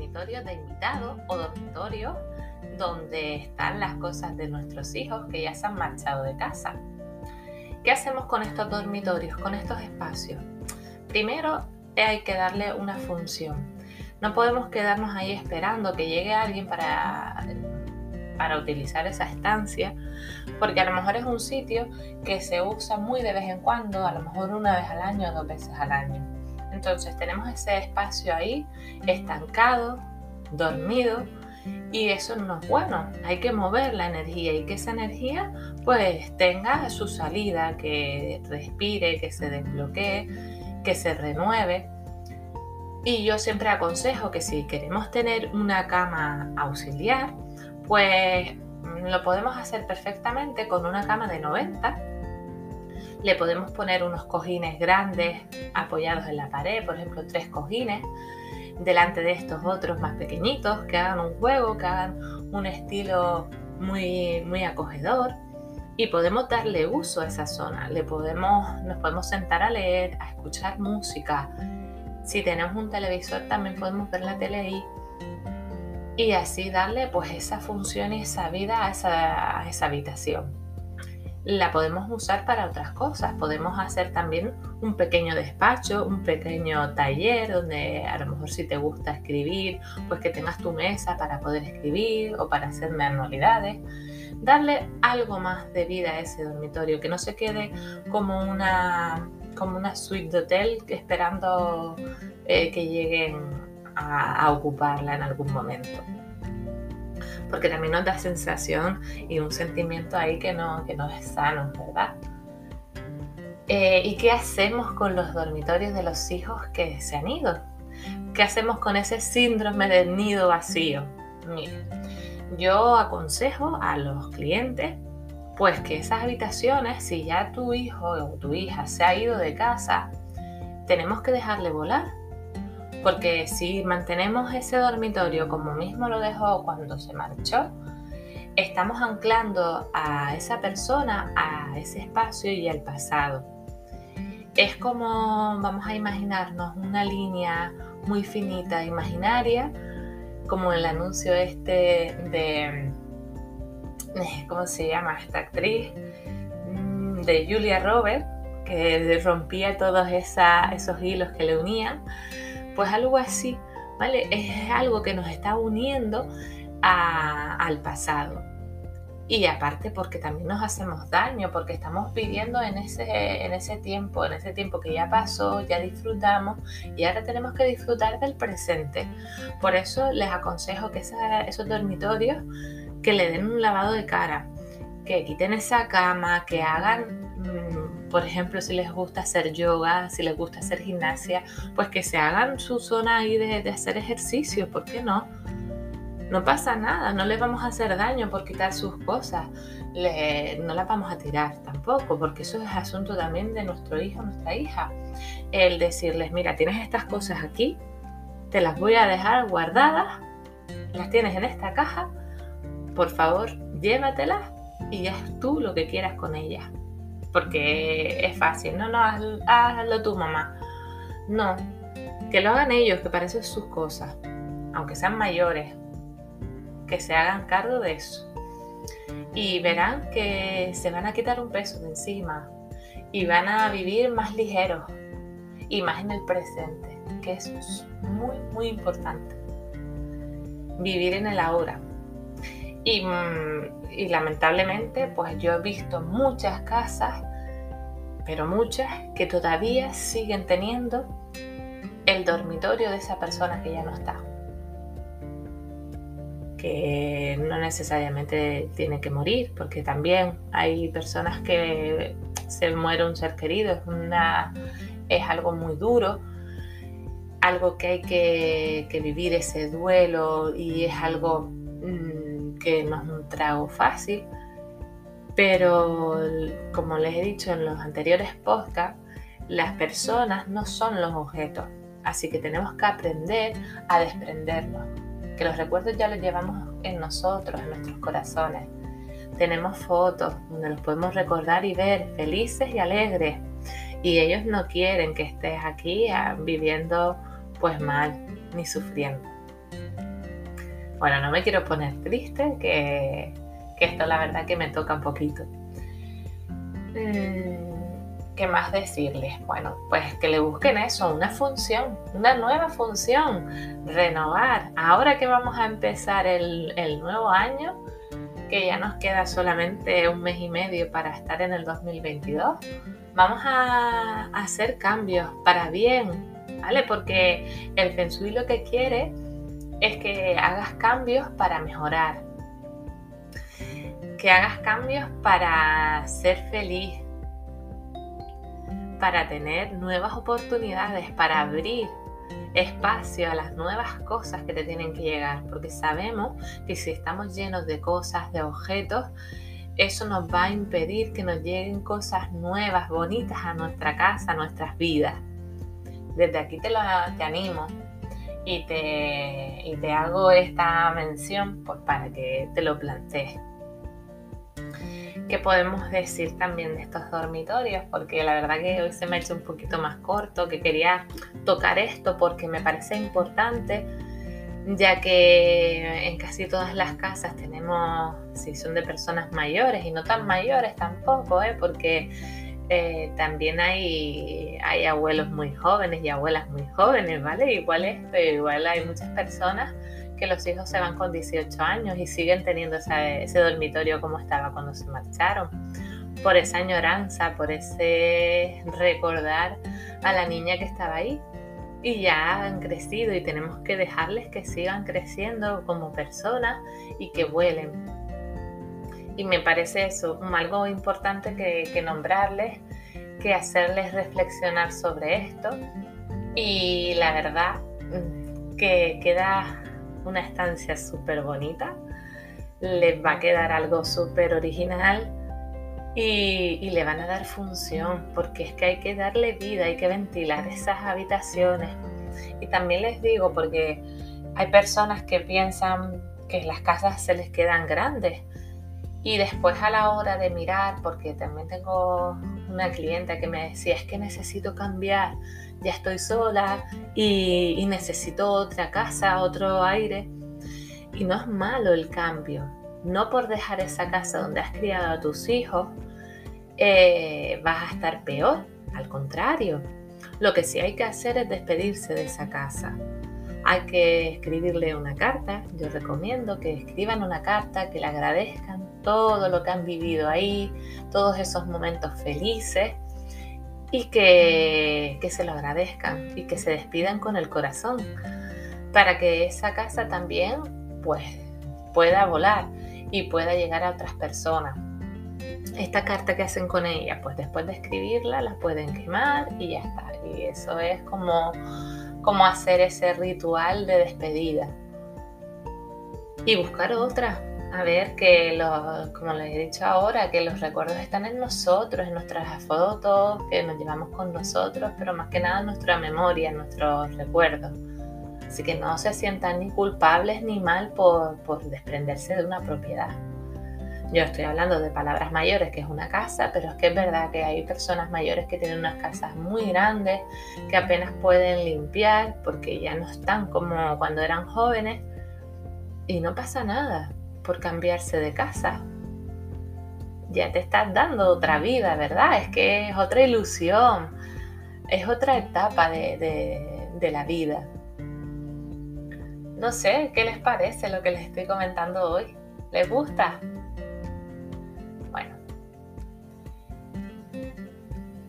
Dormitorios de invitados o dormitorios donde están las cosas de nuestros hijos que ya se han marchado de casa. ¿Qué hacemos con estos dormitorios, con estos espacios? Primero hay que darle una función. No podemos quedarnos ahí esperando que llegue alguien para, para utilizar esa estancia, porque a lo mejor es un sitio que se usa muy de vez en cuando, a lo mejor una vez al año o dos veces al año. Entonces tenemos ese espacio ahí estancado, dormido, y eso no es bueno. Hay que mover la energía y que esa energía pues tenga su salida, que respire, que se desbloquee, que se renueve. Y yo siempre aconsejo que si queremos tener una cama auxiliar, pues lo podemos hacer perfectamente con una cama de 90. Le podemos poner unos cojines grandes apoyados en la pared, por ejemplo, tres cojines delante de estos otros más pequeñitos, que hagan un juego, que hagan un estilo muy, muy acogedor y podemos darle uso a esa zona. Le podemos, nos podemos sentar a leer, a escuchar música. Si tenemos un televisor también podemos ver la tele ahí y así darle pues esa función y esa vida a esa, a esa habitación la podemos usar para otras cosas. Podemos hacer también un pequeño despacho, un pequeño taller donde a lo mejor si te gusta escribir, pues que tengas tu mesa para poder escribir o para hacer manualidades. Darle algo más de vida a ese dormitorio, que no se quede como una, como una suite de hotel esperando eh, que lleguen a ocuparla en algún momento porque también nos da sensación y un sentimiento ahí que no, que no es sano, ¿verdad? Eh, ¿Y qué hacemos con los dormitorios de los hijos que se han ido? ¿Qué hacemos con ese síndrome del nido vacío? Mire, yo aconsejo a los clientes pues que esas habitaciones, si ya tu hijo o tu hija se ha ido de casa, tenemos que dejarle volar porque si mantenemos ese dormitorio como mismo lo dejó cuando se marchó, estamos anclando a esa persona a ese espacio y al pasado. Es como, vamos a imaginarnos una línea muy finita, imaginaria, como el anuncio este de, ¿cómo se llama esta actriz? Mm, de Julia Roberts, que rompía todos esos hilos que le unían pues algo así, ¿vale? Es algo que nos está uniendo al pasado. Y aparte porque también nos hacemos daño, porque estamos viviendo en ese, en ese tiempo, en ese tiempo que ya pasó, ya disfrutamos y ahora tenemos que disfrutar del presente. Por eso les aconsejo que esos dormitorios que le den un lavado de cara, que quiten esa cama, que hagan Mm, por ejemplo, si les gusta hacer yoga, si les gusta hacer gimnasia, pues que se hagan su zona ahí de, hacer ejercicio, ¿por qué no? No pasa nada, no les vamos a hacer daño por quitar sus cosas, no las vamos a tirar tampoco, porque eso es asunto también de nuestro hijo, nuestra hija. El decirles, mira, tienes estas cosas aquí, te las voy a dejar guardadas, las tienes en esta caja, por favor, llévatelas y haz tú lo que quieras con ellas porque es fácil. No, no, hazlo, tú, mamá. No, que lo hagan ellos, que parecen sus cosas, aunque sean mayores, que se hagan cargo de eso. y verán que se van a quitar un peso de encima y van a vivir más ligeros y más en el presente, que es muy, muy importante. Vivir en el ahora. Y, mm, y lamentablemente, pues yo he visto muchas casas, pero muchas, que todavía siguen teniendo el dormitorio de esa persona que ya no está. Que no necesariamente tiene que morir, porque también hay personas que se muere un ser querido, es, una, es algo muy duro, algo que hay que, vivir ese duelo y es algo que no es un trago fácil, pero como les he dicho en los anteriores podcasts, las personas no son los objetos, así que tenemos que aprender a desprendernos que los recuerdos ya los llevamos en nosotros, en nuestros corazones. Tenemos fotos donde los podemos recordar y ver felices y alegres. Y ellos no quieren que estés aquí ah, viviendo pues mal ni sufriendo. Bueno, no me quiero poner triste, que, esto la verdad que me toca un poquito. Mm, ¿Qué más decirles? Bueno, pues que le busquen eso, una función, una nueva función, renovar. Ahora que vamos a empezar el, nuevo año, que ya nos queda solamente un mes y medio para estar en el 2022, vamos a, hacer cambios para bien, ¿vale? Porque el Feng Shui lo que quiere es que hagas cambios para mejorar, que hagas cambios para ser feliz, para tener nuevas oportunidades, para abrir espacio a las nuevas cosas que te tienen que llegar, porque sabemos que si estamos llenos de cosas, de objetos, eso nos va a impedir que nos lleguen cosas nuevas, bonitas a nuestra casa, a nuestras vidas. Desde aquí te, lo, te animo y te, y te hago esta mención pues, para que te lo plantees. ¿Qué podemos decir también de estos dormitorios? Porque la verdad que hoy se me ha hecho un poquito más corto, que quería tocar esto porque me parece importante, ya que en casi todas las casas tenemos, si son de personas mayores y no tan mayores tampoco, ¿eh? porque eh, también hay, abuelos muy jóvenes y abuelas muy jóvenes, ¿vale? Igual esto, igual hay muchas personas que los hijos se van con 18 años y siguen teniendo ese, dormitorio como estaba cuando se marcharon. Por esa añoranza, por ese recordar a la niña que estaba ahí. Y ya han crecido y tenemos que dejarles que sigan creciendo como personas y que vuelen. Y me parece eso, algo importante que, nombrarles, que hacerles reflexionar sobre esto. Y la verdad mm, que queda una estancia súper bonita, les va a quedar algo súper original y, le van a dar función, porque es que hay que darle vida, hay que ventilar esas habitaciones. Y también les digo, porque hay personas que piensan que las casas se les quedan grandes y después a la hora de mirar, porque también tengo una clienta que me decía, es que necesito cambiar, ya estoy sola y, necesito otra casa, otro aire. Y no es malo el cambio. No por dejar esa casa donde has criado a tus hijos eh, vas a estar peor. Al contrario, lo que sí hay que hacer es despedirse de esa casa. Hay que escribirle una carta. Yo recomiendo que escriban una carta, que le agradezcan todo lo que han vivido ahí, todos esos momentos felices y que, se lo agradezcan y que se despidan con el corazón para que esa casa también pues pueda volar y pueda llegar a otras personas. Esta carta que hacen con ella, pues después de escribirla la pueden quemar y ya está. Y eso es como, como hacer ese ritual de despedida. Y buscar otra, a ver que, como les he dicho ahora, que los recuerdos están en nosotros, en nuestras fotos, que nos llevamos con nosotros, pero más que nada en nuestra memoria, en nuestros recuerdos. Así que no se sientan ni culpables ni mal por, por desprenderse de una propiedad. Yo estoy hablando de palabras mayores, que es una casa, pero es que es verdad que hay personas mayores que tienen unas casas muy grandes, que apenas pueden limpiar porque ya no están como cuando eran jóvenes y no pasa nada por cambiarse de casa. ya te estás dando otra vida, ¿verdad? Es que es otra ilusión, es otra etapa de, de la vida. No sé, ¿qué les parece lo que les estoy comentando hoy? ¿Les gusta? Bueno.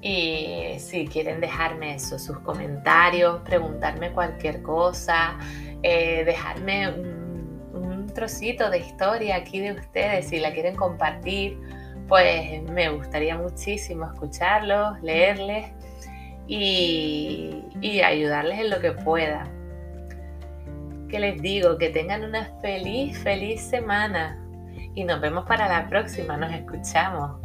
Y si quieren dejarme eso, sus comentarios, preguntarme cualquier cosa, eh, dejarme trocito de historia aquí de ustedes, si la quieren compartir, pues me gustaría muchísimo escucharlos, leerles y, y ayudarles en lo que pueda. Que les digo, que tengan una feliz, feliz semana y nos vemos para la próxima, nos escuchamos.